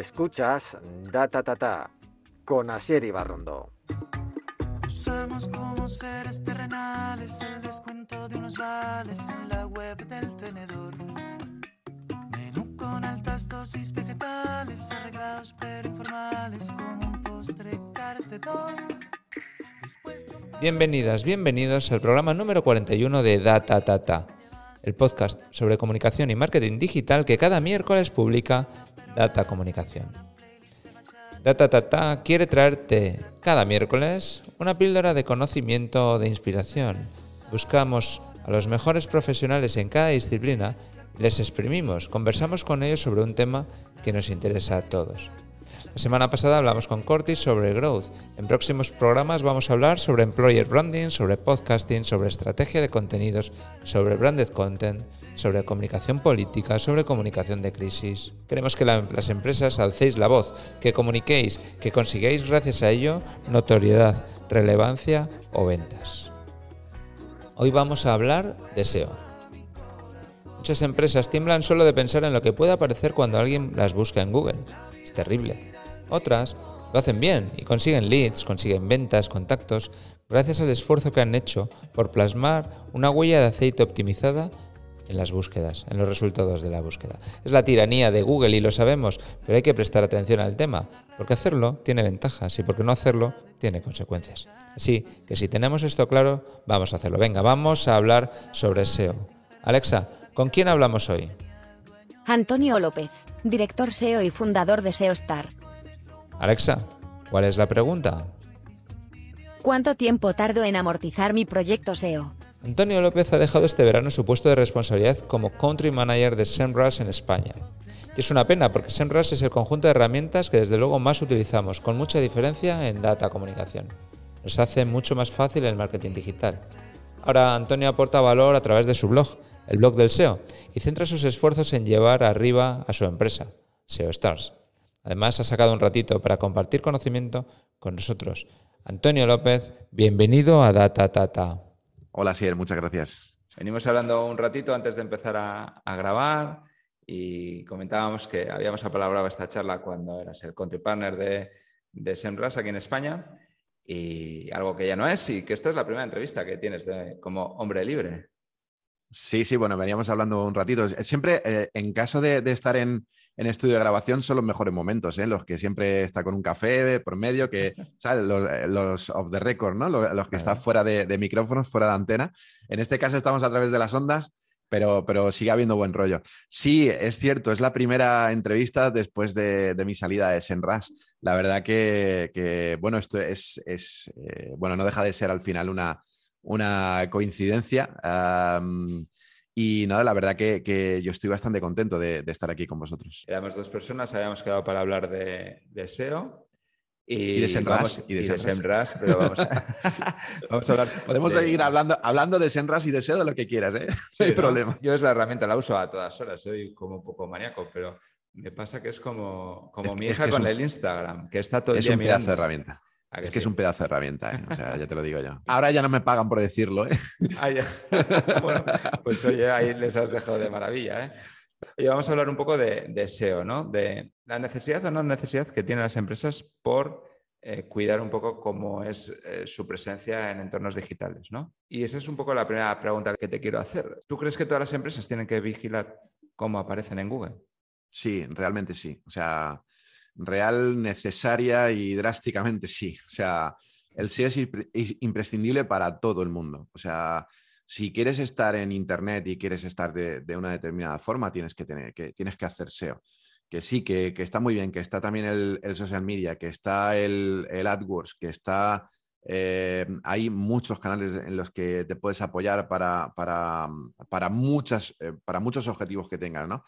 Escuchas Data Tata con Asier Ibarrondo. Somos como seres terrenales, el descuento de unos vales en la web del tenedor. Menú con altas dosis vegetales, arreglados pero informales, con un postre cartedor. Bienvenidas, bienvenidos al programa número 41 de Data Tata, el podcast sobre comunicación y marketing digital que cada miércoles publica Data Comunicación. Data Tata quiere traerte cada miércoles una píldora de conocimiento o de inspiración. Buscamos a los mejores profesionales en cada disciplina les exprimimos, conversamos con ellos sobre un tema que nos interesa a todos. La semana pasada hablamos con Cortis sobre growth. En próximos programas vamos a hablar sobre employer branding, sobre podcasting, sobre estrategia de contenidos, sobre branded content, sobre comunicación política, sobre comunicación de crisis. Queremos que las empresas alcéis la voz, que comuniquéis, que consigáis gracias a ello notoriedad, relevancia o ventas. Hoy vamos a hablar de SEO. Muchas empresas tiemblan solo de pensar en lo que puede aparecer cuando alguien las busca en Google. Es terrible. Otras lo hacen bien y consiguen leads, consiguen ventas, contactos, gracias al esfuerzo que han hecho por plasmar una huella de aceite optimizada en las búsquedas, en los resultados de la búsqueda. Es la tiranía de Google y lo sabemos, pero hay que prestar atención al tema, porque hacerlo tiene ventajas y porque no hacerlo tiene consecuencias. Así que si tenemos esto claro, vamos a hacerlo. Venga, vamos a hablar sobre SEO. Alexa, ¿con quién hablamos hoy? Antonio López, director SEO y fundador de SEOstar. Alexa, ¿cuál es la pregunta? ¿Cuánto tiempo tardo en amortizar mi proyecto SEO? Antonio López ha dejado este verano su puesto de responsabilidad como Country Manager de SEMrush en España. Y es una pena porque SEMrush es el conjunto de herramientas que desde luego más utilizamos, con mucha diferencia en data comunicación. Nos hace mucho más fácil el marketing digital. Ahora Antonio aporta valor a través de su blog, el blog del SEO, y centra sus esfuerzos en llevar arriba a su empresa, SEO Stars. Además, ha sacado un ratito para compartir conocimiento con nosotros. Antonio López, bienvenido a Data Tata. Hola, Sier, muchas gracias. Venimos hablando un ratito antes de empezar a, grabar y comentábamos que habíamos apalabrado esta charla cuando eras el country partner de, de Semras aquí en España y algo que ya no es y que esta es la primera entrevista que tienes como hombre libre. Sí, sí, bueno, veníamos hablando un ratito. Siempre, eh, en caso de, estar en, estudio de grabación, son los mejores momentos, ¿eh? los que siempre está con un café por medio, que, ¿sabes? Eh, los, off the record, ¿no? Los, que están fuera de, micrófonos, fuera de antena. En este caso estamos a través de las ondas, pero, pero sigue habiendo buen rollo. Sí, es cierto, es la primera entrevista después de, mi salida de Senras. La verdad que, bueno, esto es, es bueno, no deja de ser al final una una coincidencia. y nada, la verdad que, yo estoy bastante contento de, estar aquí con vosotros. Éramos dos personas, habíamos quedado para hablar de, SEO. Y, de Senras. y de, Senras, pero vamos a, vamos a hablar. Podemos seguir hablando, hablando de Senras y de SEO de lo que quieras, ¿eh? No hay problema. Yo es la herramienta, la uso a todas horas, soy como un poco maníaco, pero me pasa que es como, como mi hija con el Instagram, que está todo el día Es un pedazo de herramienta. Es que, es un pedazo de herramienta, ¿eh? o sea, ya te lo digo yo. Ahora ya no me pagan por decirlo, ¿eh? Ah, bueno, pues oye, ahí les has dejado de maravilla, ¿eh? Oye, vamos a hablar un poco de, SEO, ¿no? De la necesidad o no necesidad que tienen las empresas por eh, cuidar un poco cómo es eh, su presencia en entornos digitales, ¿no? Y esa es un poco la primera pregunta que te quiero hacer. ¿Tú crees que todas las empresas tienen que vigilar cómo aparecen en Google? Sí, realmente sí. O sea, real, necesaria y drásticamente sí. O sea, el SEO es imprescindible para todo el mundo. O sea, si quieres estar en Internet y quieres estar de, una determinada forma, tienes que, tener, que, tienes que hacer SEO. Que sí, que, está muy bien, que está también el, social media, que está el, AdWords, que está... Eh, hay muchos canales en los que te puedes apoyar para, para, para, muchas, eh, para muchos objetivos que tengas, ¿no?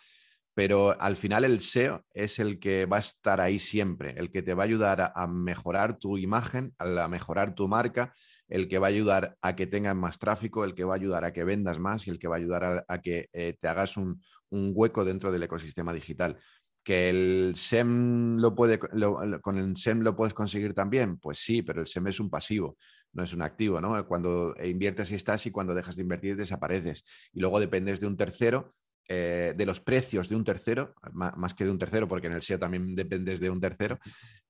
Pero al final el SEO es el que va a estar ahí siempre, el que te va a ayudar a, mejorar tu imagen, a mejorar tu marca, el que va a ayudar a que tengas más tráfico, el que va a ayudar a que vendas más y el que va a ayudar a, que eh, te hagas un, hueco dentro del ecosistema digital. ¿Que el SEM lo puede, con el SEM lo puedes conseguir también? Pues sí, pero el SEM es un pasivo, no es un activo, ¿no? Cuando inviertes y estás y cuando dejas de invertir desapareces. Y luego dependes de un tercero eh, de los precios de un tercero, más, que de un tercero, porque en el SEO también dependes de un tercero,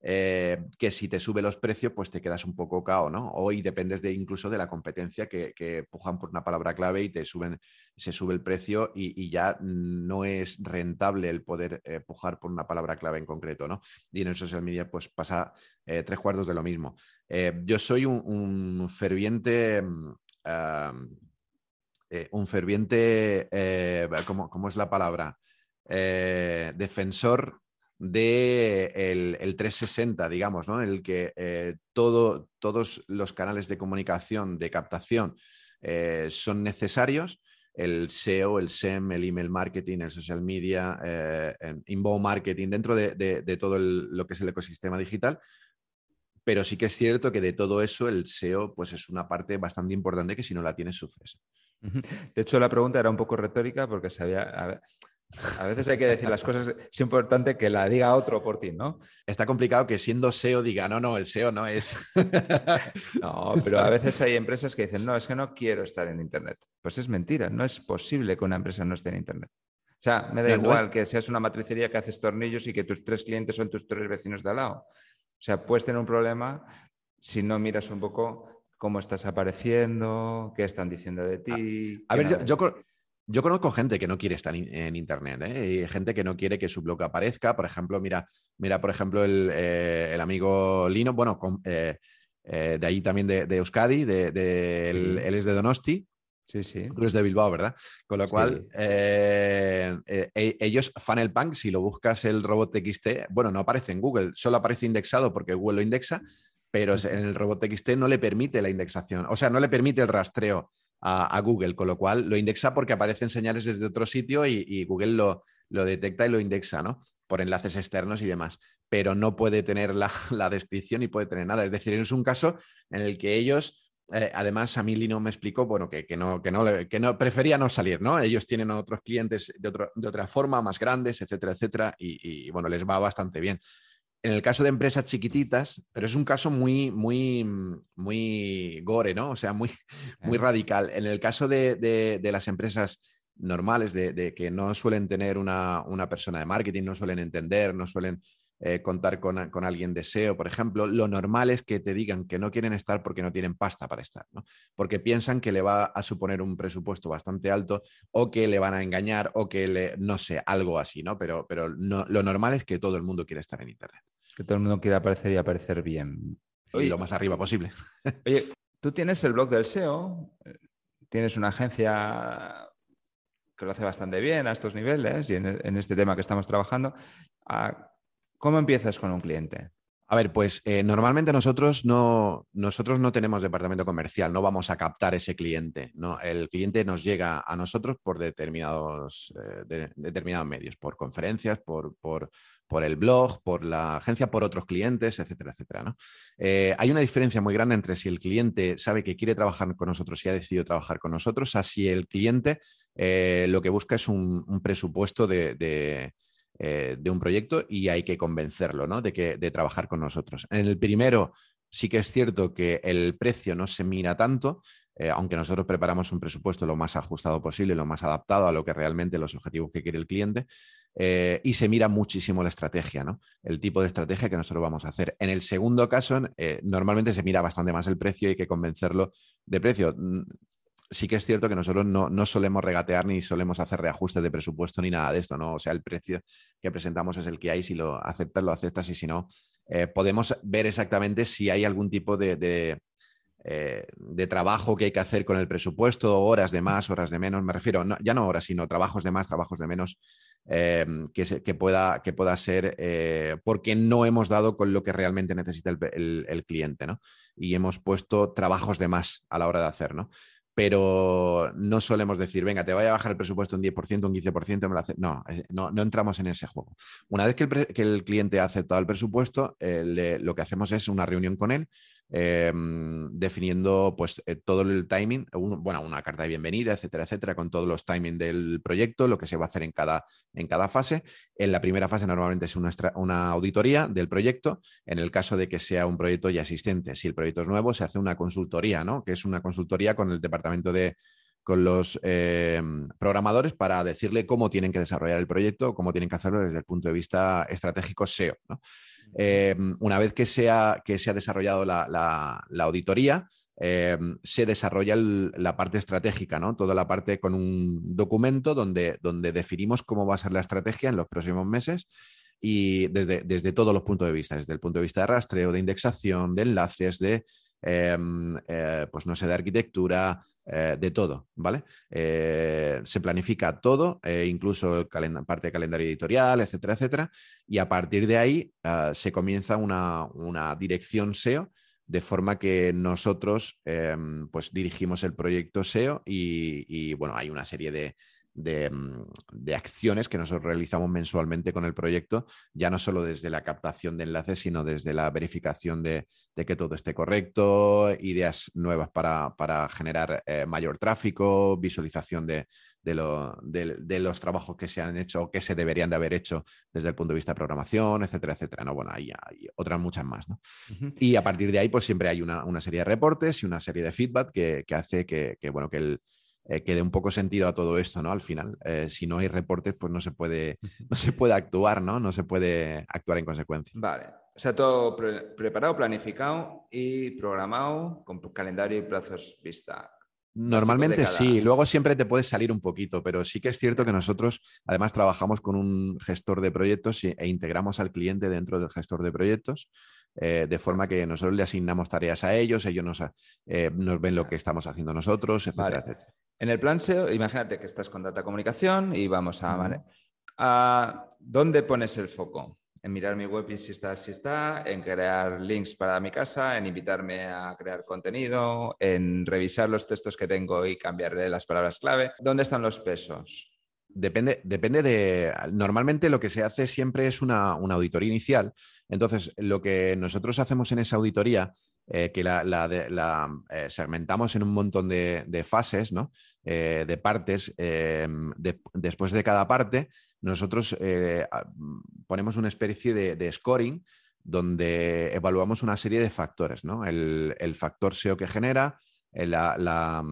eh, que si te sube los precios, pues te quedas un poco cao, ¿no? Hoy dependes de incluso de la competencia que, que pujan por una palabra clave y te suben, se sube el precio y, ya no es rentable el poder eh, pujar por una palabra clave en concreto, ¿no? Y en el social media, pues pasa tres cuartos de lo mismo. yo soy un, ferviente. Mm, eh, un ferviente, eh, ¿cómo, es la palabra? Eh, defensor de el, 360, digamos, ¿no? En el que todo, todos los canales de comunicación, de captación, son necesarios. El SEO, el SEM, el email marketing, el social media, inbound marketing, dentro de, todo lo que es el ecosistema digital, pero sí que es cierto que de todo eso el SEO pues es una parte bastante importante que si no la tienes sufres. De hecho, la pregunta era un poco retórica porque sabía. A, veces hay que decir las cosas, es importante que la diga otro por ti, ¿no? Está complicado que siendo SEO diga, no, no, el SEO no es. no, pero a veces hay empresas que dicen, no, es que no quiero estar en Internet. Pues es mentira, no es posible que una empresa no esté en Internet. O sea, me da igual que seas una matricería que haces tornillos y que tus tres clientes son tus tres vecinos de al lado. O sea, puedes tener un problema si no miras un poco cómo estás apareciendo, qué están diciendo de ti. A, ver, yo, yo, conozco gente que no quiere estar en Internet, ¿eh? gente que no quiere que su blog aparezca. Por ejemplo, mira, mira por ejemplo, el, eh, amigo Lino, bueno, eh, de ahí también de, Euskadi, de, él, es de Donosti. Sí, sí. Tú eres de Bilbao, ¿verdad? Con lo cual, e, ellos, Funnel Punk, si lo buscas el robot XT, bueno, no aparece en Google, solo aparece indexado porque Google lo indexa, pero en el robot XT no le permite la indexación, o sea, no le permite el rastreo a, Google, con lo cual lo indexa porque aparecen señales desde otro sitio y, Google lo, lo, detecta y lo indexa, ¿no? Por enlaces externos y demás, pero no puede tener la, descripción y puede tener nada. Es decir, es un caso en el que ellos... Eh, además, a mí Lino me explicó bueno, que, no, que, no, que no prefería no salir, ¿no? Ellos tienen otros clientes de, de otra forma, más grandes, etcétera, etcétera, y, y, bueno, les va bastante bien en el caso de empresas chiquititas, pero es un caso muy, muy, muy gore, ¿no? O sea, muy, muy radical. En el caso de, las empresas normales, de, que no suelen tener una, persona de marketing, no suelen entender, no suelen eh, contar con, alguien de SEO, por ejemplo, lo normal es que te digan que no quieren estar porque no tienen pasta para estar, ¿no? Porque piensan que le va a suponer un presupuesto bastante alto o que le van a engañar o que le, no sé, algo así, ¿no? Pero, pero lo normal es que todo el mundo quiere estar en Internet. Que todo el mundo quiere aparecer y aparecer bien. y lo más arriba posible. Oye, tú tienes el blog del SEO, tienes una agencia que lo hace bastante bien a estos niveles y en, este tema que estamos trabajando. Ah, ¿Cómo empiezas con un cliente? A ver, pues eh, normalmente nosotros no, nosotros no tenemos departamento comercial, no vamos a captar ese cliente. ¿no? El cliente nos llega a nosotros por determinados, eh, determinados medios, por conferencias, por, por, por el blog, por la agencia, por otros clientes, etcétera, etcétera. ¿no? Eh, hay una diferencia muy grande entre si el cliente sabe que quiere trabajar con nosotros y ha decidido trabajar con nosotros, a si el cliente lo que busca es un, presupuesto de, eh, de, un proyecto y hay que convencerlo ¿no? de, que, de trabajar con nosotros. En el primero, sí que es cierto que el precio no se mira tanto, aunque nosotros preparamos un presupuesto lo más ajustado posible, lo más adaptado a lo que realmente los objetivos que quiere el cliente, eh, y se mira muchísimo la estrategia, ¿no? El tipo de estrategia que nosotros vamos a hacer. En el segundo caso, eh, normalmente se mira bastante más el precio y hay que convencerlo de precio. Sí que es cierto que nosotros no, solemos regatear ni solemos hacer reajustes de presupuesto ni nada de esto, ¿no? O sea, el precio que presentamos es el que hay, si lo aceptas, lo aceptas y si no, eh, podemos ver exactamente si hay algún tipo de, de, trabajo que hay que hacer con el presupuesto, horas de más, horas de menos, me refiero, ya no horas, sino trabajos de más, trabajos de menos, Em, que, pueda, que pueda ser eh, porque no hemos dado con lo que realmente necesita el, cliente, ¿no? Y hemos puesto trabajos de más a la hora de hacer, ¿no? Pero no solemos decir, venga, te voy a bajar el presupuesto un 10%, un 15%, me lo hace... no, eh, no, no, entramos en ese juego. Una vez que el, cliente ha aceptado el presupuesto, eh, lo que hacemos es una reunión con él Em, definiendo pues eh, todo el timing, bueno, una carta de bienvenida, etcétera, etcétera, con todos los timing del proyecto, lo que se va a hacer en cada, en cada fase. En la primera fase normalmente es una, una auditoría del proyecto, en el caso de que sea un proyecto ya existente. Si el proyecto es nuevo, se hace una consultoría, ¿no? Que es una consultoría con el departamento de con los eh, programadores para decirle cómo tienen que desarrollar el proyecto, cómo tienen que hacerlo desde el punto de vista estratégico SEO. Eh, una vez que se ha, que se ha desarrollado la, auditoría, eh, se desarrolla la parte estratégica, ¿no? Toda la parte con un documento donde, donde definimos cómo va a ser la estrategia en los próximos meses y desde, desde todos los puntos de vista, desde el punto de vista de rastreo, de indexación, de enlaces, de Em, pues no sé, de arquitectura, eh, de todo, ¿vale? Eh, se planifica todo, incluso parte de calendario editorial, etcétera, etcétera, y a partir de ahí se comienza una, una, dirección SEO de forma que nosotros em, pues dirigimos el proyecto SEO y bueno, hay una serie de, Mm, de, acciones que nosotros realizamos mensualmente con el proyecto, ya no solo desde la captación de enlaces, sino desde la verificación de, que todo esté correcto, ideas nuevas para, generar eh, mayor tráfico, visualización de, los trabajos que se han hecho o que se deberían de haber hecho desde el punto de vista de programación, etcétera, etcétera. ¿no? Bueno, hay, hay otras muchas más. Y a partir de ahí, pues siempre hay una, serie de reportes y una serie de feedback que, hace que, bueno, que el, eh, que dé un poco sentido a todo esto, ¿no? Al final, eh, si no hay reportes, pues no se puede, no se puede actuar, ¿no? No se puede actuar en consecuencia. Vale. O sea, todo preparado, planificado y programado con calendario y plazos vista. Normalmente sí, luego siempre te puedes salir un poquito, pero sí que es cierto que nosotros además trabajamos con un gestor de proyectos e integramos al cliente dentro del gestor de proyectos, eh, de forma que nosotros le asignamos tareas a ellos, ellos nos, nos ven lo que estamos haciendo nosotros, etcétera, etcétera. En el plan SEO, imagínate que estás con data comunicación y vamos a... ¿A ¿Dónde pones el foco? En mirar mi web y si está, si está, en crear links para mi casa, en invitarme a crear contenido, en revisar los textos que tengo y cambiarle las palabras clave. ¿Dónde están los pesos? Depende, depende de. Normalmente lo que se hace siempre es una, una auditoría inicial. Entonces, lo que nosotros hacemos en esa auditoría eh, que la, eh, segmentamos en un montón de, fases. Eh, de partes. después de cada parte, nosotros ponemos una especie de, scoring donde evaluamos una serie de factores. El, factor SEO que genera, la,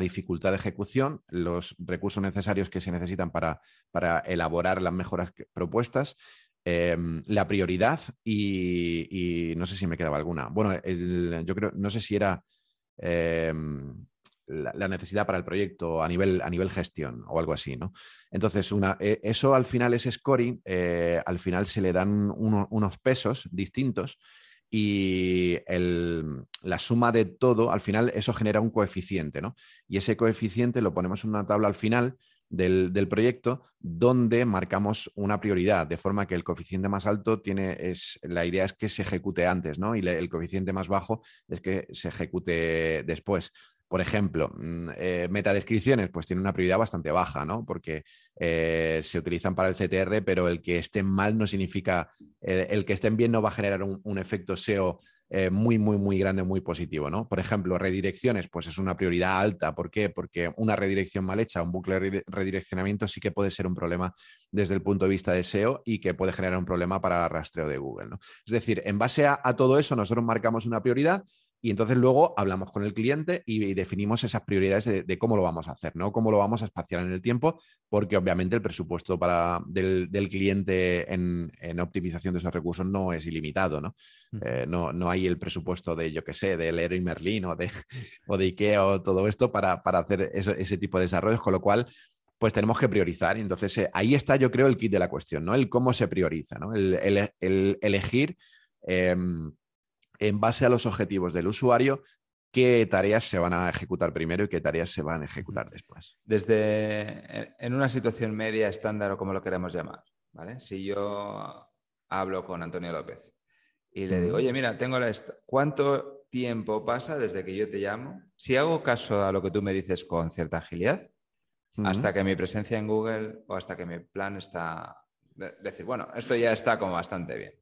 dificultad de ejecución, los recursos necesarios que se necesitan para elaborar las mejoras propuestas, Em, la prioridad y, no sé si me quedaba alguna. Bueno, yo creo, no sé si era em, la, necesidad para el proyecto a nivel, a nivel gestión o algo así, ¿no? Entonces, e, eso al final, ese scoring, eh, al final se le dan unos pesos distintos y la suma de todo, al final eso genera un coeficiente, ¿no? Y ese coeficiente lo ponemos en una tabla al final del, proyecto donde marcamos una prioridad, de forma que el coeficiente más alto tiene, es, la idea es que se ejecute antes, ¿no? Y el coeficiente más bajo es que se ejecute después. Por ejemplo, mm, eh, metadescripciones, pues tiene una prioridad bastante baja, ¿no? Porque eh, se utilizan para el CTR, pero el que estén mal no significa, el, que estén bien no va a generar un, un efecto SEO eh, muy, muy, muy grande, muy positivo. ¿no? Por ejemplo, redirecciones, pues es una prioridad alta. ¿Por qué? Porque una redirección mal hecha, un bucle de redireccionamiento sí que puede ser un problema desde el punto de vista de SEO y que puede generar un problema para rastreo de Google. ¿no? Es decir, en base a todo eso, nosotros marcamos una prioridad y entonces luego hablamos con el cliente y, definimos esas prioridades de, cómo lo vamos a hacer, ¿no? Cómo lo vamos a espaciar en el tiempo, porque obviamente el presupuesto para, del, cliente en, optimización de esos recursos no es ilimitado, ¿no? Eh, no, hay el presupuesto de, yo qué sé, de Leroy Merlin o de, o de IKEA o todo esto para, hacer ese tipo de desarrollos, con lo cual pues tenemos que priorizar. Y entonces eh, ahí está, yo creo, el kit de la cuestión, ¿no? El cómo se prioriza, ¿no? El, elegir em, en base a los objetivos del usuario, qué tareas se van a ejecutar primero y qué tareas se van a ejecutar después. Desde en una situación media, estándar o como lo queremos llamar, ¿vale? Si yo hablo con Antonio López y le digo, oye, mira, tengo la... ¿Cuánto tiempo pasa desde que yo te llamo? Si hago caso a lo que tú me dices con cierta agilidad, hasta que mi presencia en Google o hasta que mi plan está... Decir, bueno, esto ya está como bastante bien.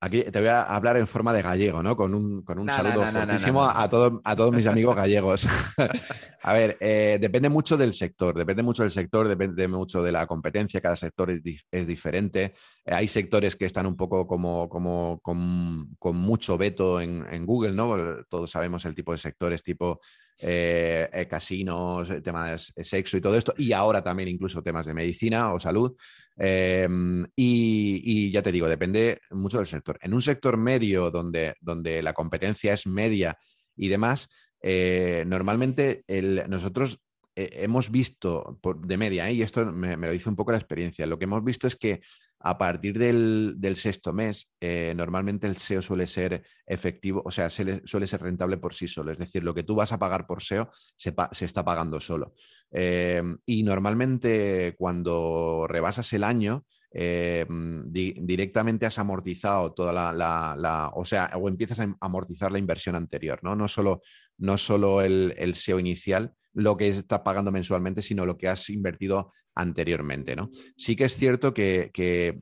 Aquí te voy a hablar en forma de gallego, ¿no? Con un, saludo fortísimo a, todos mis amigos gallegos. a ver, eh, depende mucho del sector, depende mucho del sector, depende mucho de la competencia, cada sector es, diferente. Eh, hay sectores que están un poco como, con, mucho veto en, Google, ¿no? Todos sabemos el tipo de sectores tipo eh, eh, casinos, temas de sexo y todo esto, y ahora también incluso temas de medicina o salud. Em, y, ya te digo, depende mucho del sector. En un sector medio donde, donde la competencia es media y demás, eh, normalmente nosotros eh, hemos visto por- de media, ¿eh? y esto me, me lo dice un poco la experiencia, lo que hemos visto es que a partir del, sexto mes, eh, normalmente el SEO suele ser efectivo, o sea, se le- suele ser rentable por sí solo. Es decir, lo que tú vas a pagar por SEO se, está pagando solo. Eh, y normalmente cuando rebasas el año, eh, di- directamente has amortizado toda la, o sea, o empiezas a am- amortizar la inversión anterior, ¿no? No solo, no solo el, el SEO inicial, lo que estás pagando mensualmente, sino lo que has invertido anteriormente, ¿no? Sí que es cierto que,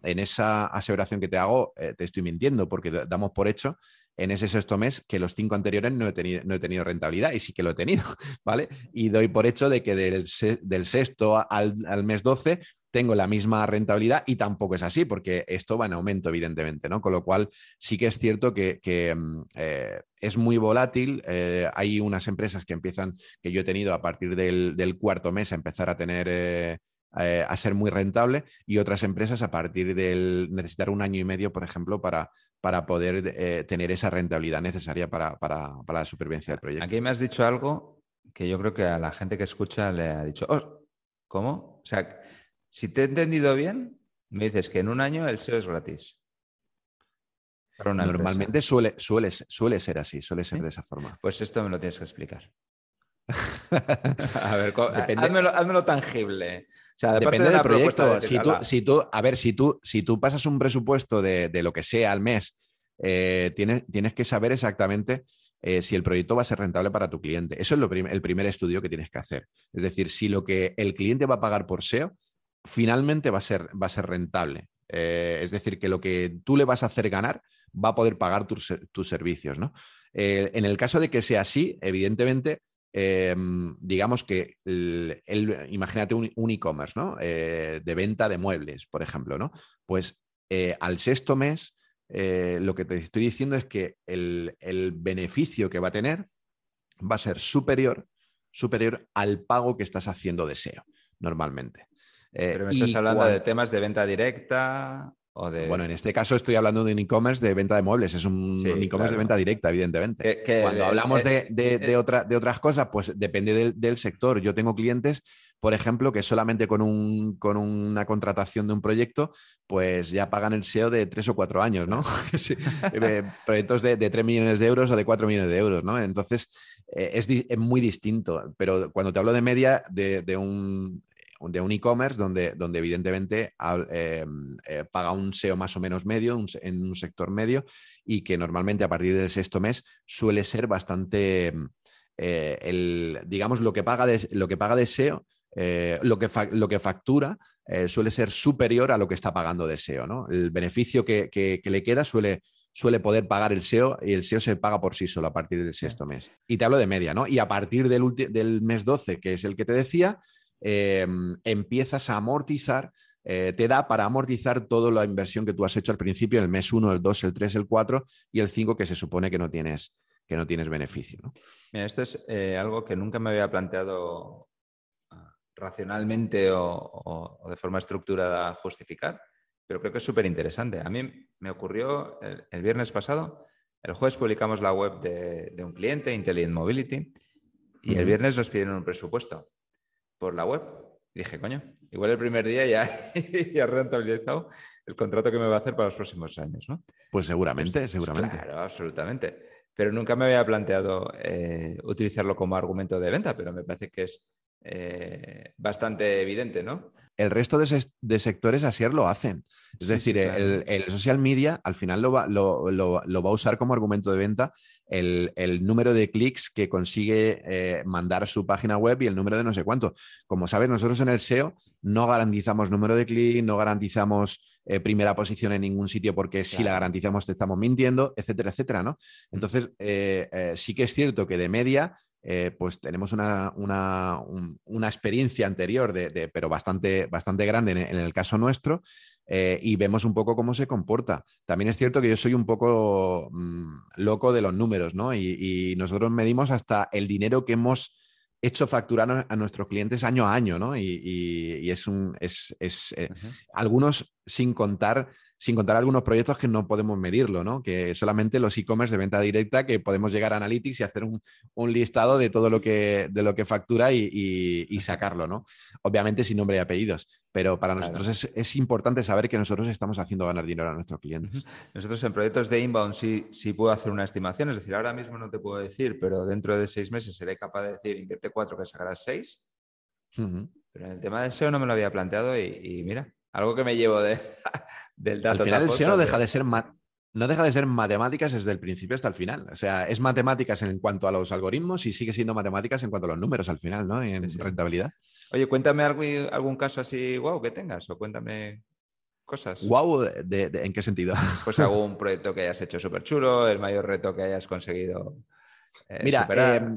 en esa aseveración que te hago eh, te estoy mintiendo, porque da- damos por hecho en ese sexto mes que los cinco anteriores no he tenido, no he tenido rentabilidad y sí que lo he tenido, ¿vale? Y doy por hecho de que del, del sexto al, al mes 12 tengo la misma rentabilidad y tampoco es así, porque esto va en aumento, evidentemente, ¿no? Con lo cual sí que es cierto que, mm, eh, es muy volátil. eh, hay unas empresas que empiezan, que yo he tenido a partir del, cuarto mes a empezar a tener... eh, a ser muy rentable y otras empresas a partir del necesitar un año y medio, por ejemplo, para, para poder eh, tener esa rentabilidad necesaria para, para- para la supervivencia del proyecto. Aquí me has dicho algo que yo creo que a la gente que escucha le ha dicho, "Oh, ¿cómo? O sea, si te he entendido bien, me dices que en un año el SEO es gratis. Para una empresa. Normalmente suele, suele, suele ser así, suele ser ¿Sí? de esa forma. Pues esto me lo tienes que explicar. A ver, házmelo, házmelo tangible. Sea, Depende de del proyecto. Si tú, decir, "Ala, si tú, a ver, si tú, si tú pasas un presupuesto de, de lo que sea al mes, eh, tienes, tienes que saber exactamente eh, si el proyecto va a ser rentable para tu cliente. Eso es lo prim- el primer estudio que tienes que hacer. Es decir, si lo que el cliente va a pagar por SEO, finalmente va a ser, va a ser rentable. Eh, es decir, que lo que tú le vas a hacer ganar va a poder pagar tus, ser- tus servicios. ¿no? Eh, en el caso de que sea así, evidentemente, eh, digamos que el, el- imagínate un, un e-commerce, ¿no? Eh, de venta de muebles, por ejemplo, ¿no? Pues eh, al sexto mes, eh, lo que te estoy diciendo es que el, el beneficio que va a tener va a ser superior, superior al pago que estás haciendo de SEO, normalmente. Pero me estás hablando de temas de venta directa o de... Bueno, en este caso estoy hablando de un e-commerce de venta de muebles, es un, Sí, e-commerce claro. de venta directa, evidentemente. que- que Cuando hablamos de, eh, de- de eh, otra- de otras cosas, pues depende del, del sector. Yo tengo clientes, por ejemplo, que solamente con, un- con una contratación de un proyecto, pues ya pagan el SEO de tres o cuatro años, ¿no? Sí, eh, proyectos de, de 3 millones de euros o de 4 millones de euros, ¿no? Entonces, eh, es, muy distinto. Pero cuando te hablo de media, de, de un de un e-commerce donde, donde evidentemente hab- eh, eh, paga un SEO más o menos medio, un en un sector medio, y que normalmente a partir del sexto mes suele ser bastante, eh, el, digamos, lo que paga de, lo que paga de SEO, eh, lo, que fa- lo que factura suele ser superior a lo que está pagando de SEO. ¿no? El beneficio que, que- que le queda suele, suele poder pagar el SEO y el SEO se paga por sí solo a partir del sexto mes. Y te hablo de media, ¿no? Y a partir del, del mes 12, que es el que te decía, eh, empiezas a amortizar, eh, te da para amortizar toda la inversión que tú has hecho al principio, el mes 1, el 2, el 3, el 4 y el 5 que se supone que no tienes, que no tienes beneficio. ¿no? Mira, esto es eh, algo que nunca me había planteado ah, racionalmente o, o- o de forma estructurada justificar, pero creo que es súper interesante. A mí me ocurrió el, el viernes pasado, el jueves publicamos la web de, de un cliente, Intelligent Mobility, y el viernes nos pidieron un presupuesto por la web. Y dije, coño, igual el primer día ya, ya he rentabilizado el contrato que me va a hacer para los próximos años, ¿no? Pues seguramente, Pues, seguramente. Claro, absolutamente. Pero nunca me había planteado eh, utilizarlo como argumento de venta, pero me parece que es eh, bastante evidente, ¿no? El resto de, ses- de sectores así lo hacen. Es Sí, decir, sí, claro. el, el social media al final lo va, lo- lo- lo va a usar como argumento de venta el, el número de clics que consigue eh, mandar a su página web y el número de no sé cuánto. Como sabes, nosotros en el SEO no garantizamos número de clics, no garantizamos eh, primera posición en ningún sitio porque si la garantizamos te estamos mintiendo, etcétera, etcétera, ¿no? Entonces, eh, eh, sí que es cierto que de media eh, pues tenemos una, una- un- una experiencia anterior, de, de- pero bastante, bastante grande en, en el caso nuestro, eh, y vemos un poco cómo se comporta. También es cierto que yo soy un poco mm, loco de los números, ¿no? Y, y, nosotros medimos hasta el dinero que hemos hecho facturar a nuestros clientes año a año, ¿no? Y, y es un, es, es eh, algunos sin contar sin contar algunos proyectos que no podemos medirlo, ¿no? Que solamente los e-commerce de venta directa que podemos llegar a Analytics y hacer un, listado de todo lo que, de lo que factura y, sacarlo, ¿no? Obviamente sin nombre y apellidos, pero para nosotros es, importante saber que nosotros estamos haciendo ganar dinero a nuestros clientes. Nosotros en proyectos de inbound sí, sí puedo hacer una estimación, es decir, ahora mismo no te puedo decir, pero dentro de seis meses seré capaz de decir, invierte cuatro que sacarás seis. Pero en el tema de SEO no me lo había planteado y mira, algo que me llevo de, del dato. Al final el SEO no deja de ser no deja de ser matemáticas desde el principio hasta el final. O sea, es matemáticas en cuanto a los algoritmos y sigue siendo matemáticas en cuanto a los números al final, ¿no? En rentabilidad. Oye, cuéntame algún, caso así guau que tengas o cuéntame cosas. Guau, ¿en qué sentido? Pues algún proyecto que hayas hecho súper chulo, el mayor reto que hayas conseguido eh, Mira, em,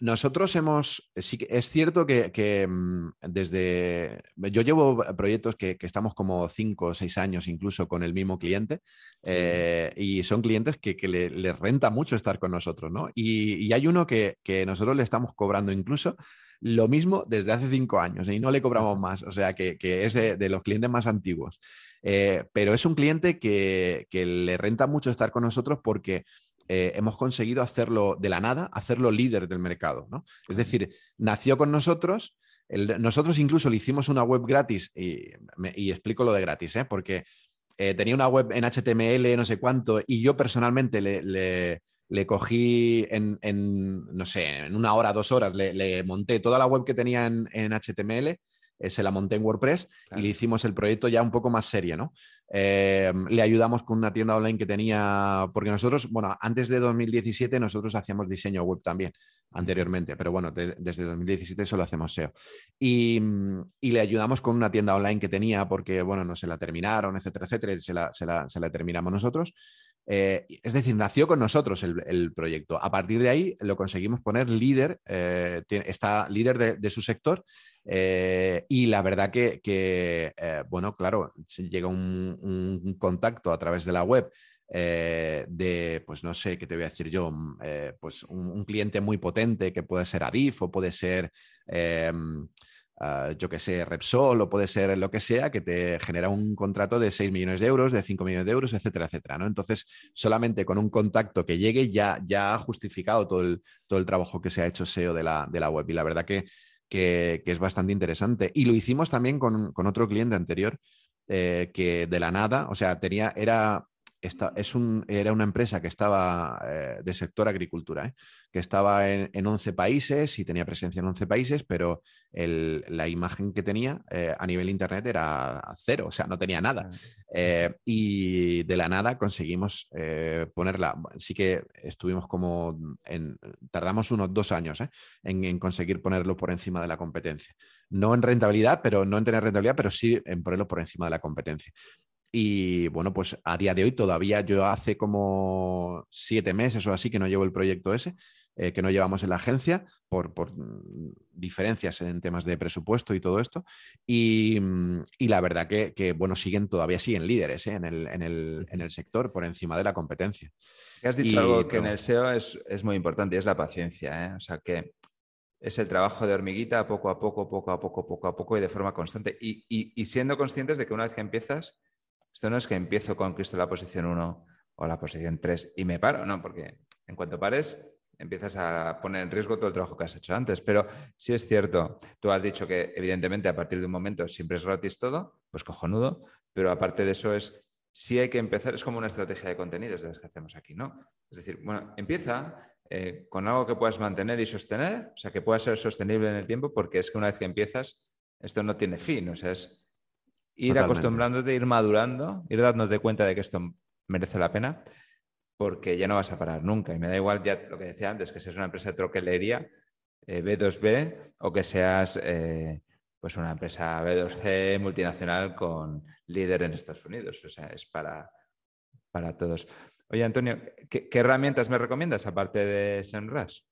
nosotros hemos, sí, es cierto que, mm, desde, yo llevo proyectos que, estamos como cinco o seis años incluso con el mismo cliente eh, y son clientes que, les le renta mucho estar con nosotros, ¿no? Y, hay uno que, nosotros le estamos cobrando incluso lo mismo desde hace cinco años y no le cobramos más, o sea que, es de, los clientes más antiguos. Eh, pero es un cliente que, le renta mucho estar con nosotros porque eh, hemos conseguido hacerlo de la nada, hacerlo líder del mercado. ¿no? Es decir, nació con nosotros, nosotros incluso le hicimos una web gratis y, explico lo de gratis, ¿eh? porque eh, tenía una web en HTML, no sé cuánto, y yo personalmente le, cogí en, no sé, en una hora, dos horas, le, monté toda la web que tenía en, en HTML eh, se la monté en WordPress y le hicimos el proyecto ya un poco más serio, ¿no? Eh, le ayudamos con una tienda online que tenía, porque nosotros, bueno, antes de 2017 nosotros hacíamos diseño web también, anteriormente, pero bueno, desde 2017 solo hacemos SEO. Y, le ayudamos con una tienda online que tenía porque, bueno, no se la terminaron, etcétera, etcétera, y se la, se la, terminamos nosotros. Eh, es decir, nació con nosotros el, proyecto. A partir de ahí lo conseguimos poner líder, está líder de, su sector eh, y la verdad que, eh, bueno, claro, llega un, contacto a través de la web eh, de, pues no sé qué te voy a decir yo, mm, pues un, cliente muy potente que puede ser Adif o puede ser, ah, yo que sé, Repsol o puede ser lo que sea, que te genera un contrato de 6 millones de euros, de 5 millones de euros, etcétera, etcétera. ¿no? Entonces, solamente con un contacto que llegue ya, ya ha justificado todo el, todo el trabajo que se ha hecho SEO de la, de la web. Y la verdad que que, es bastante interesante. Y lo hicimos también con, otro cliente anterior eh, que de la nada, o sea, tenía, era es un, era una empresa que estaba eh, de sector agricultura, ¿eh? que estaba en, en, 11 países y tenía presencia en 11 países, pero la imagen que tenía eh, a nivel internet era cero, o sea, no tenía nada. y de la nada conseguimos ponerla. Sí que estuvimos como, en, tardamos unos dos años en, en, conseguir ponerlo por encima de la competencia. No en rentabilidad, pero no en tener rentabilidad, pero sí en ponerlo por encima de la competencia. Y bueno, pues a día de hoy todavía yo hace como siete meses o así que no llevo el proyecto ese, eh, que no llevamos en la agencia por, mm, diferencias en temas de presupuesto y todo esto. Y, mm, la verdad que, bueno, siguen, todavía siguen líderes ¿eh? en, el, sector por encima de la competencia. Has dicho algo que en el SEO es, muy importante y es la paciencia. ¿eh? O sea que es el trabajo de hormiguita poco a poco, poco a poco, poco a poco y de forma constante. Y, y siendo conscientes de que una vez que empiezas, esto no es que empiezo con Cristo la posición 1 o la posición 3 y me paro, no, porque en cuanto pares empiezas a poner en riesgo todo el trabajo que has hecho antes. Pero sí es cierto, tú has dicho que evidentemente a partir de un momento siempre es gratis todo, pues cojonudo, pero aparte de eso es, sí hay que empezar, es como una estrategia de contenidos de las que hacemos aquí, ¿no? Es decir, bueno, empieza eh, con algo que puedas mantener y sostener, o sea, que pueda ser sostenible en el tiempo, porque es que una vez que empiezas, esto no tiene fin, o sea, es ir acostumbrándote, ir madurando, ir dándote cuenta de que esto merece la pena, porque ya no vas a parar nunca. Y me da igual ya lo que decía antes, que seas una empresa de troquelería B2B eh, o que seas eh, pues una empresa B2C multinacional con líder en Estados Unidos. O sea, es para, para todos. Oye, Antonio, ¿qué, herramientas me recomiendas aparte de Senras?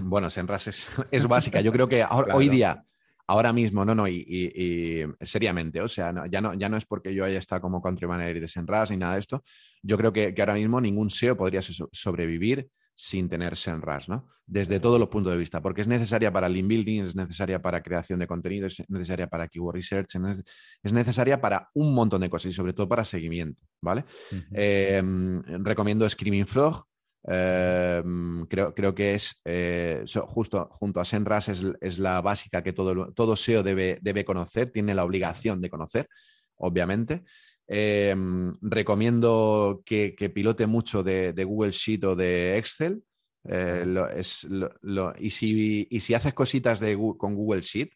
Bueno, Senras es, es básica. Yo creo que hoy día ahora mismo, no, no, y, y- y seriamente, o sea, no- ya, no, ya no es porque yo haya estado como country manager de Senras ni nada de esto. Yo creo que, que ahora mismo ningún SEO podría so- sobrevivir sin tener Senras, ¿no? Desde todos los puntos de vista, porque es necesaria para link building, es necesaria para creación de contenido, es necesaria para keyword research, es, es necesaria para un montón de cosas y sobre todo para seguimiento, ¿vale? Eh, recomiendo Screaming Frog. Mm, creo, creo que es eh, justo junto a Senras es, es la básica que todo, todo SEO debe, debe conocer, tiene la obligación de conocer, obviamente. Mm, recomiendo que, pilote mucho de, Google Sheet o de Excel. eh, y, si, y si haces cositas de, con Google Sheet,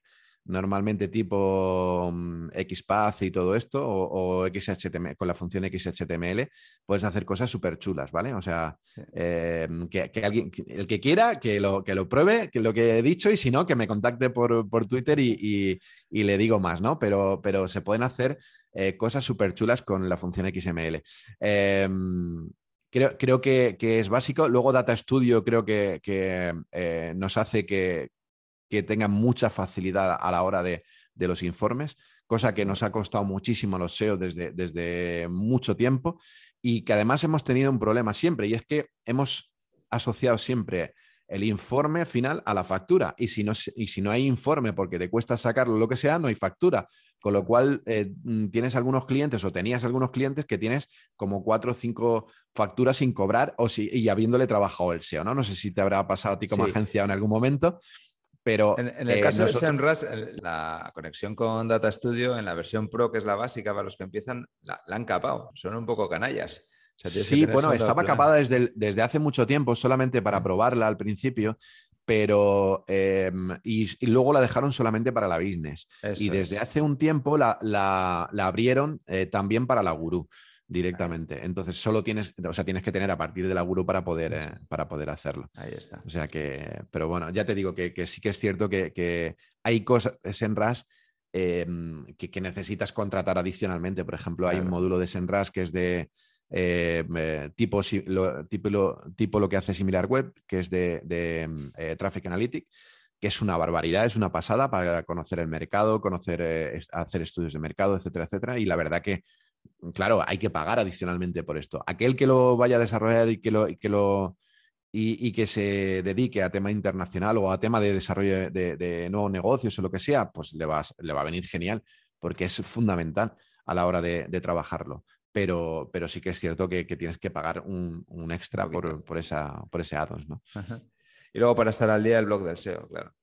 normalmente tipo mm, XPath y todo esto, o, o XHTML, con la función XHTML, puedes hacer cosas súper chulas, ¿vale? O sea, Sí. eh, que, que alguien, que- el que quiera, que lo, que lo pruebe, que lo que he dicho, y si no, que me contacte por, por Twitter y, y- y le digo más, ¿no? Pero, pero se pueden hacer eh, cosas súper chulas con la función XML. Eh, creo creo que, que es básico. Luego Data Studio creo que, que, eh, nos hace que, que tengan mucha facilidad a la hora de, de los informes, cosa que nos ha costado muchísimo a los SEO desde, desde mucho tiempo y que además hemos tenido un problema siempre y es que hemos asociado siempre el informe final a la factura y si no, y si no hay informe porque te cuesta sacarlo lo que sea, no hay factura. Con lo cual eh, mm, tienes algunos clientes o tenías algunos clientes que tienes como cuatro o cinco facturas sin cobrar o si, y habiéndole trabajado el SEO, ¿no? No sé si te habrá pasado a ti como Sí. agencia en algún momento, pero... En, en el eh, caso nosotros- de SEMrush, la conexión con Data Studio en la versión Pro, que es la básica para los que empiezan, la, la han capado. Son un poco canallas. O sea, Sí, bueno, estaba capada desde, el- desde hace mucho tiempo, solamente para probarla al principio, pero eh, y, y luego la dejaron solamente para la business. Eso y desde es. hace un tiempo la, la- la abrieron eh, también para la Guru directamente. Entonces solo tienes, o sea, tienes que tener a partir de la Guru para poder, eh, para poder hacerlo. Ahí está. O sea que, pero bueno, ya te digo que, que sí que es cierto que, que hay cosas en RAS eh, que, que necesitas contratar adicionalmente. Por ejemplo, hay un módulo de SEMrush que es de eh, tipo, si- lo, tipo, lo, tipo lo que hace Similar Web, que es de, de, mm, eh, Traffic Analytic, que es una barbaridad, es una pasada para conocer el mercado, conocer, hacer estudios de mercado, etcétera, etcétera. Y la verdad que, claro, hay que pagar adicionalmente por esto. Aquel que lo vaya a desarrollar y que lo, y que lo y, y que se dedique a tema internacional o a tema de desarrollo de, nuevos negocios o lo que sea, pues le va, a- le va a venir genial, porque es fundamental a la hora de, de trabajarlo. Pero, pero sí que es cierto que, que tienes que pagar un, un extra por, por esa, por ese add-ons, ¿no? Ajá. Y luego para estar al día el blog del SEO, claro.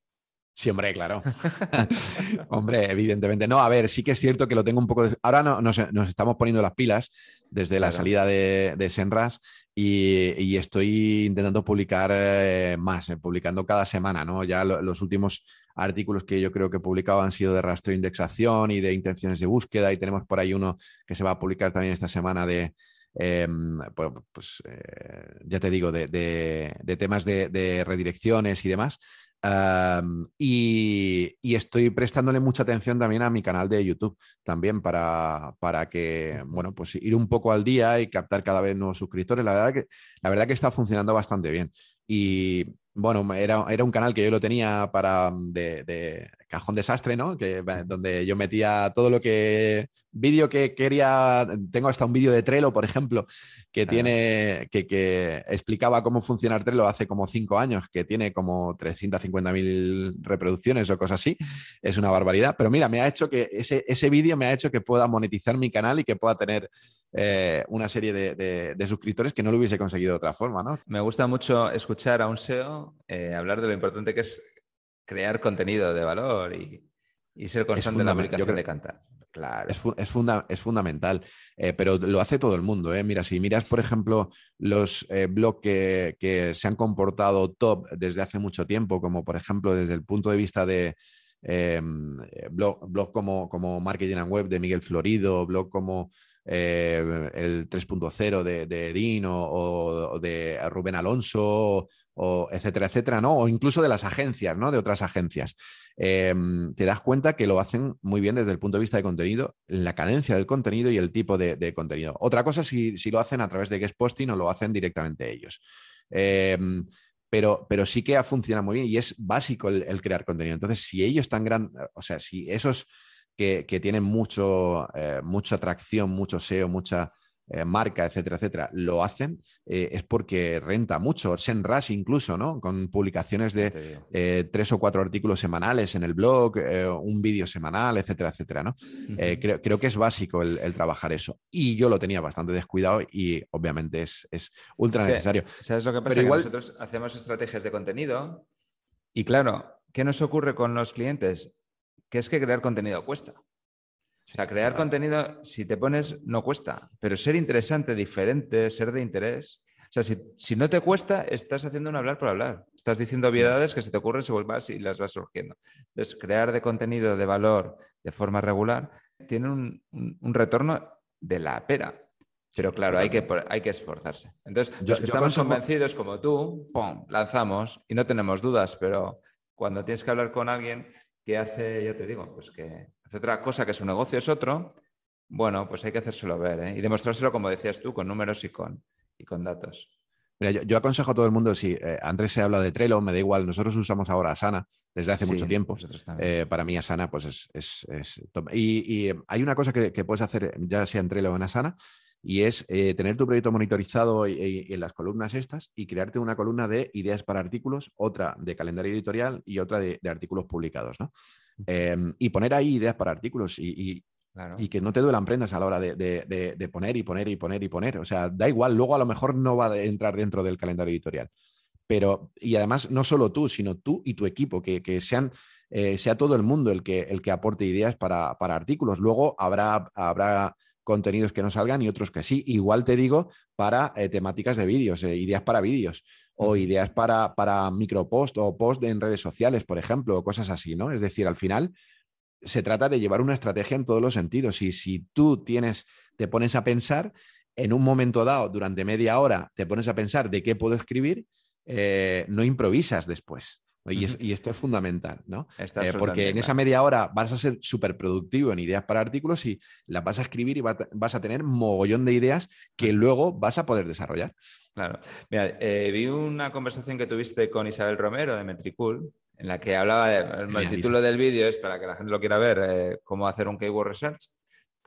Sí, hombre, claro. hombre, evidentemente. No, a ver, sí que es cierto que lo tengo un poco. de- Ahora no, nos, nos estamos poniendo las pilas desde la salida de, de Senras y, y estoy intentando publicar eh, más, eh, publicando cada semana, ¿no? Ya lo- los últimos artículos que yo creo que he publicado han sido de rastreo e indexación y de intenciones de búsqueda y tenemos por ahí uno que se va a publicar también esta semana de, em, pues, pues, eh, ya te digo, de, de- de temas de, de redirecciones y demás. Y estoy prestándole mucha atención también a mi canal de YouTube, también para, para que, bueno, pues ir un poco al día y captar cada vez nuevos suscriptores. La verdad que, la verdad que está funcionando bastante bien. Y bueno, era, era un canal que yo lo tenía para de, de cajón desastre, ¿no? Que, donde yo metía todo lo que vídeo que quería. Tengo hasta un vídeo de Trello, por ejemplo, que Claro. tiene que, que explicaba cómo funcionar Trello hace como cinco años, que tiene como 350.000 reproducciones o cosas así. Es una barbaridad. Pero mira, me ha hecho que ese, ese vídeo me ha hecho que pueda monetizar mi canal y que pueda tener eh, una serie de, de- de suscriptores que no lo hubiese conseguido de otra forma, ¿no? Me gusta mucho escuchar a un SEO eh, hablar de lo importante que es crear contenido de valor y, y ser constante en la publicación creo- de cantar. Claro. Es, fu- es funda- es fundamental, eh, pero lo hace todo el mundo. ¿eh? Mira, si miras, por ejemplo, los eh, blogs que, que se han comportado top desde hace mucho tiempo, como por ejemplo desde el punto de vista de eh, blog, blog como, como Marketing and Web de Miguel Florido, blog como eh, el 3.0 de, de Edín o, o- o de Rubén Alonso, o etcétera, etcétera, ¿no? O incluso de las agencias, ¿no? De otras agencias. Eh, te das cuenta que lo hacen muy bien desde el punto de vista de contenido, la cadencia del contenido y el tipo de, contenido. Otra cosa si, si lo hacen a través de guest posting o lo hacen directamente ellos. Eh, pero, pero sí que ha funcionado muy bien y es básico el, crear contenido. Entonces, si ellos están grandes, o sea, si esos que, que tienen mucho, eh, mucha atracción, mucho SEO, mucha eh, marca, etcétera, etcétera, lo hacen, eh, es porque renta mucho. Senras incluso, ¿no? Con publicaciones de eh, tres o cuatro artículos semanales en el blog, un vídeo semanal, etcétera, etcétera, ¿no? Creo, creo que es básico el, el trabajar eso. Y yo lo tenía bastante descuidado y obviamente es, es ultra Sí. necesario. ¿Sabes lo que pasa? Pero Que igual- nosotros hacemos estrategias de contenido y claro, ¿qué nos ocurre con los clientes? Que es que crear contenido cuesta. O sea, crear claro. contenido, si te pones, no cuesta, pero ser interesante, diferente, ser de interés. O sea, si, si no te cuesta, estás haciendo un hablar por hablar. Estás diciendo obviedades que se te ocurren según vas y las vas surgiendo. Entonces, crear de contenido de valor de forma regular tiene un, un- un retorno de la pera. Pero claro, hay que, hay que esforzarse. Entonces, Yo- los que yo estamos aconsejo- convencidos como tú, ¡pum! lanzamos y no tenemos dudas, pero cuando tienes que hablar con alguien que hace, yo te digo, pues que hace otra cosa, que su negocio es otro, bueno, pues hay que hacérselo ver ¿eh? y demostrárselo, como decías tú, con números y con, y con datos. Mira, yo, yo aconsejo a todo el mundo, si eh, Andrés se habla de Trello, me da igual, nosotros usamos ahora Asana desde hace Sí, mucho tiempo. Eh, para mí Asana pues es, es- es. Y, y, eh, hay una cosa que, que puedes hacer, ya sea en Trello o en Asana, y es eh, tener tu proyecto monitorizado y, y- y en las columnas estas y crearte una columna de ideas para artículos, otra de calendario editorial y otra de, de artículos publicados, ¿no? Eh, y poner ahí ideas para artículos y, y- Claro. y que no te duelan prendas a la hora de, de- de- de poner y poner y poner y poner. O sea, da igual, luego a lo mejor no va a entrar dentro del calendario editorial. Pero, y además, no solo tú, sino tú y tu equipo, que, que sean, eh, sea todo el mundo el que, el que aporte ideas para, para artículos. Luego habrá, habrá contenidos que no salgan y otros que sí. Igual te digo para eh, temáticas de vídeos, eh, ideas para vídeos o ideas para, para micropost o post en redes sociales, por ejemplo, o cosas así, ¿no? Es decir, al final se trata de llevar una estrategia en todos los sentidos. Y si tú tienes, te pones a pensar, en un momento dado, durante media hora, te pones a pensar de qué puedo escribir, eh, no improvisas después. Y, es- Ujú. y esto es fundamental, ¿no? Eh, porque en esa media hora vas a ser súper productivo en ideas para artículos y las vas a escribir y va- vas a tener mogollón de ideas que luego vas a poder desarrollar. Claro. Mira, eh, vi una conversación que tuviste con Isabel Romero de Metricool, en la que hablaba, de, el título del vídeo es para que la gente lo quiera ver, eh, cómo hacer un keyword research.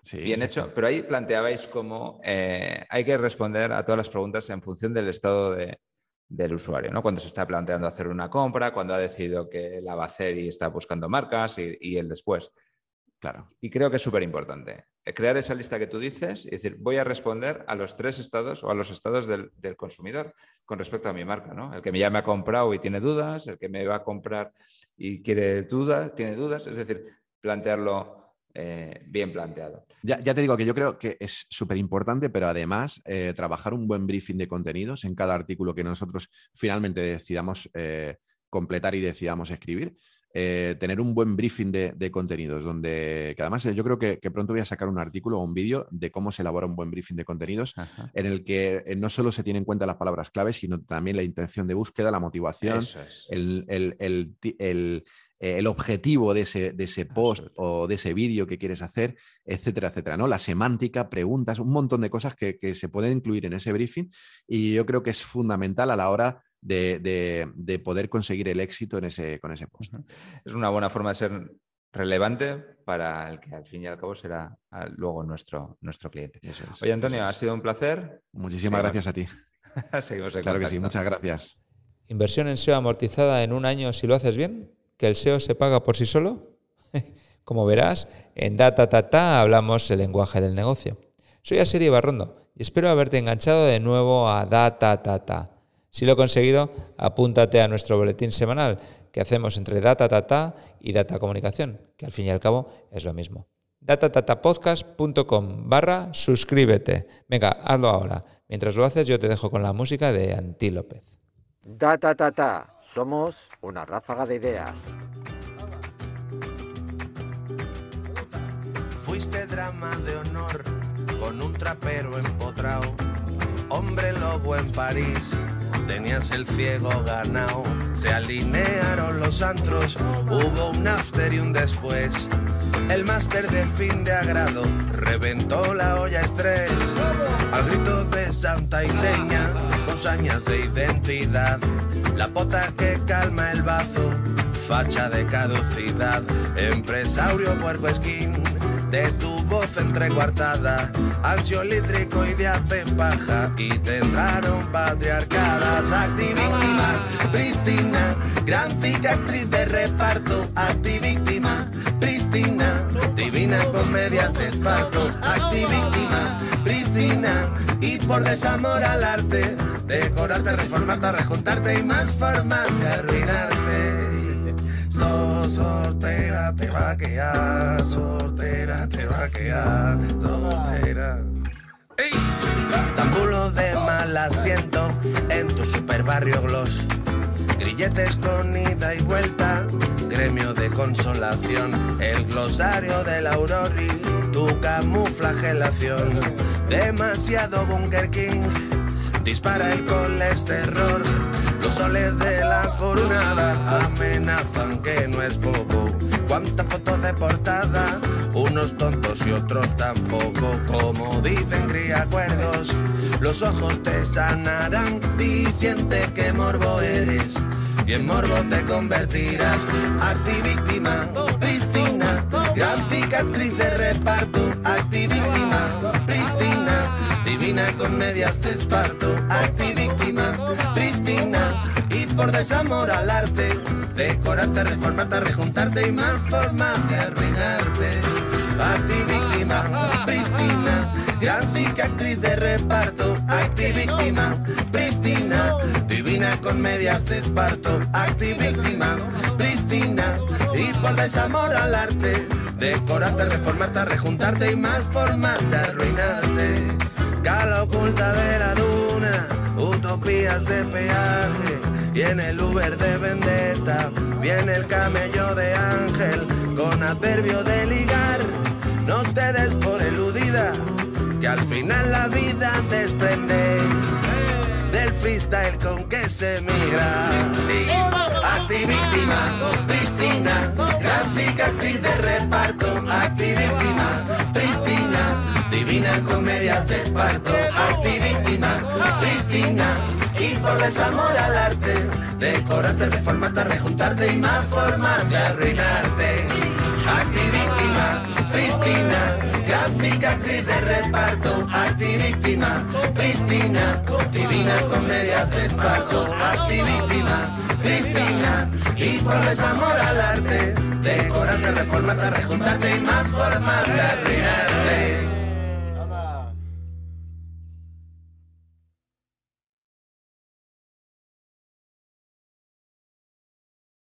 Sí, Bien hecho, pero ahí planteabais cómo hay que responder a todas las preguntas en función del estado de- del usuario, ¿no? Cuando se está planteando hacer una compra, cuando ha decidido que la va a hacer y está buscando marcas y, y el después. Claro. Y creo que es súper importante. Crear esa lista que tú dices y decir, voy a responder a los tres estados o a los estados del, del consumidor con respecto a mi marca, ¿no? El que ya me ha comprado y tiene dudas, el que me va a comprar y quiere dudas, tiene dudas, es decir, plantearlo eh, bien planteado. Ya, ya te digo que yo creo que es súper importante, pero además eh, trabajar un buen briefing de contenidos en cada artículo que nosotros finalmente decidamos eh, completar y decidamos escribir. tener un buen briefing de, de contenidos, donde que además yo creo que, que pronto voy a sacar un artículo o un vídeo de cómo se elabora un buen briefing de contenidos, Ajá. en el que no solo se tienen en cuenta las palabras claves, sino también la intención de búsqueda, la motivación, Eso es. el, el- el ti- el, eh, el objetivo de ese, de ese post o de ese vídeo que quieres hacer, etcétera, etcétera. ¿no? La semántica, preguntas, un montón de cosas que, que se pueden incluir en ese briefing y yo creo que es fundamental a la hora de, de- de poder conseguir el éxito en ese, con ese post. Es una buena forma de ser relevante para el que al fin y al cabo será ah, luego nuestro, nuestro cliente. Eso es, Oye, Antonio, eso ha sido un placer. Muchísimas gracias a ti. Seguimos en Claro que sí, muchas gracias. Inversión en SEO amortizada en un año si lo haces bien, que el SEO se paga por sí solo. Como verás, en Data Tata hablamos el lenguaje del negocio. Soy Asiri Barrondo y espero haberte enganchado de nuevo a Data Tata. Si lo he conseguido, apúntate a nuestro boletín semanal que hacemos entre Data Tata y Data Comunicación, que al fin y al cabo es lo mismo. datatatapodcast.com barra suscríbete. Venga, hazlo ahora. Mientras lo haces, yo te dejo con la música de Antí López. Da ta ta ta. Somos una ráfaga de ideas. Drama de honor con un trapero empotrao. Hombre lobo en París, tenías el ciego ganado. Se alinearon los antros, hubo un after y un después. El máster de fin de agrado reventó la olla estrés. Al grito de Santa Iceña, dos años de identidad. La pota que calma el bazo, facha de caducidad. Empresario puerco esquín, de tu voz entrecuartada. Ansiolítrico y de hace paja. Y te entraron patriarcadas. Activíctima, prístina, gran actriz de reparto. Activíctima, prístina, divina con medias de esparto. Activíctima, prístina y por desamor al arte, decorarte, reformarte, rejuntarte y más formas de arruinarte. So, sortera te va a quedar, sortera te va a quedar, sortera. ¡Ey! Tambulo de mal asiento en tu super barrio gloss. Grilletes con ida y vuelta, gremio de consolación, el glosario del aurori, tu camuflagelación. Demasiado Bunker King, dispara el colesterol. Los soles de la coronada amenazan que no es poco. Cuántas fotos de portada, unos tontos y otros tampoco. Como dicen griacuerdos, los ojos te sanarán. Di siente que morbo eres y en morbo te convertirás. Activíctima, Pristina, gran cicatriz de reparto. Activíctima, divina con medias de esparto. Activíctima, Pristina, y por desamor al arte, decorarte, reformarte, rejuntarte y más formas de arruinarte. Activíctima, Pristina, gran cicatriz de reparto. Activíctima, Pristina, divina con medias de esparto. Activíctima, Pristina, y por desamor al arte, decorarte, reformarte, rejuntarte y más formas de arruinarte. De peaje. Y en el Uber de vendetta viene el camello de ángel con adverbio de ligar. No te des por eludida, que al final la vida desprende del freestyle con que se migra. Activíctima, Pristina, gran cicatriz de reparto. Activíctima, Pristina, divina con medias de esparto. Activíctima, Pristina, y por desamor al arte, decorarte, reformarte, rejuntarte y más formas de arruinarte. Activíctima, Pristina, gran cicatriz de reparto. Activíctima, Pristina, divina con medias de esparto. Activíctima, Pristina, y por desamor al arte, decorarte, reformarte, rejuntarte y más formas de arruinarte.